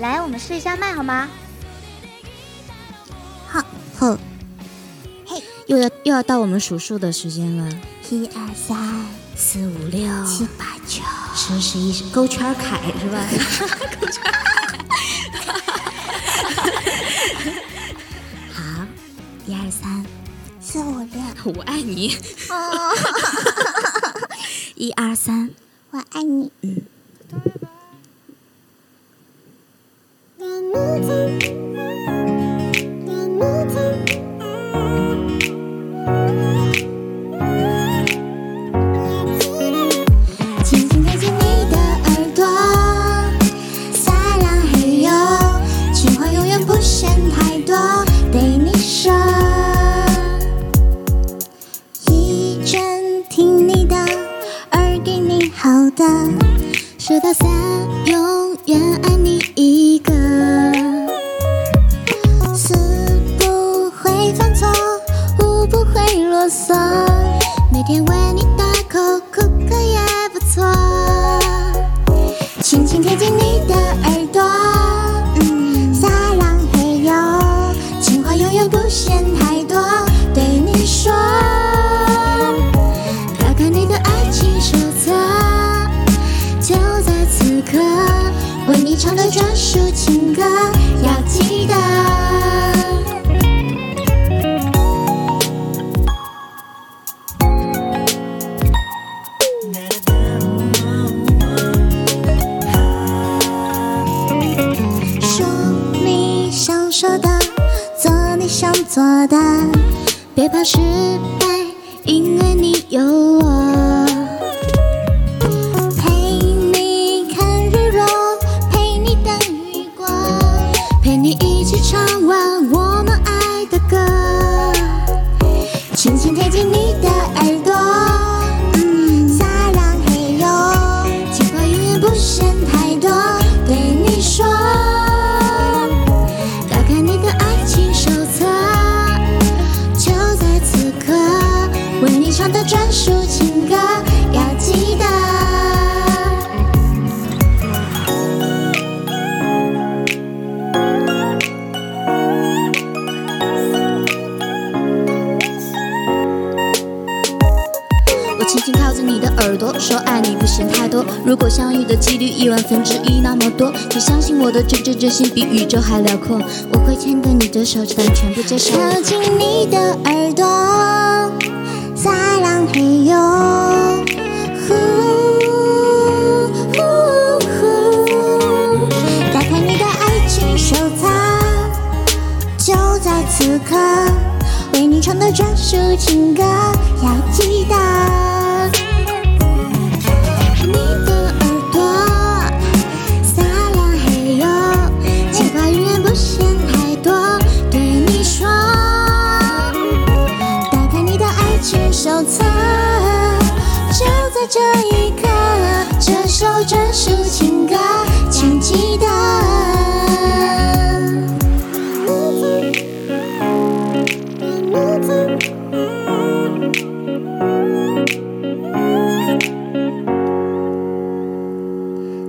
来，我们试一下麦好吗？好，好，嘿，又要又要到我们数数的时间了。一二三四五六七八九十十一十，勾圈凯是吧？勾圈。好，一二三四五六，我爱你。一二三，我爱你。嗯。甜蜜甜，甜蜜甜。轻轻贴近你的耳朵，撒浪嘿哟，情话永远不嫌太多。对你说，一真听你的，二给你好的，三到三又。唱的专属情歌，要记得。说你想说的，做你想做的，别怕失败，因为你有我。我轻轻靠近你的耳朵，说爱你不嫌太多。如果相遇的几率一万分之一那么多，就相信我的真真真心比宇宙还辽阔。我会牵着你的手，但全部接受。靠近你的耳朵，撒浪嘿哟，打开你的爱情手册，就在此刻，为你唱的专属情歌，要记得。这一刻，这首专属情歌，请记得。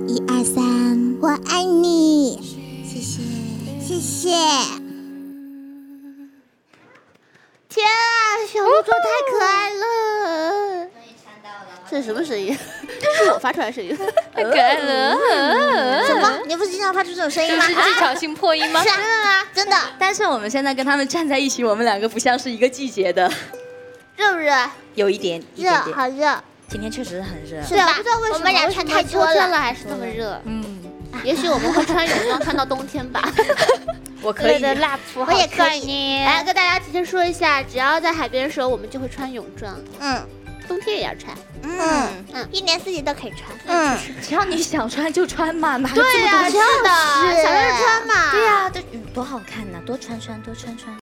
一二三，我爱你，谢谢，谢谢。天啊，小鹿猪太可爱！这是什么声音？是我发出来的声音，太 可爱了。什么？你不是经常发出这种声音吗？是技巧性破音吗？是啊，真的吗？真的。但是我们现在跟他们站在一起，我们两个不像是一个季节的，热不热？有一点热。好热。今天确实很热。是吧，不知道为什么我们俩穿太多了秋天了还是这么热。嗯，也许我们会穿泳装穿到冬天吧。我可以热的蜡烛我也可以。呢来跟大家提前说一下，只要在海边的时候，我们就会穿泳装，嗯冬天也要穿。嗯嗯，一年四季都可以穿。嗯，只要你想穿就穿嘛，哪有这对呀，么多真的，是想穿就穿嘛。对呀、这嗯多好看呐、多穿穿，多穿穿。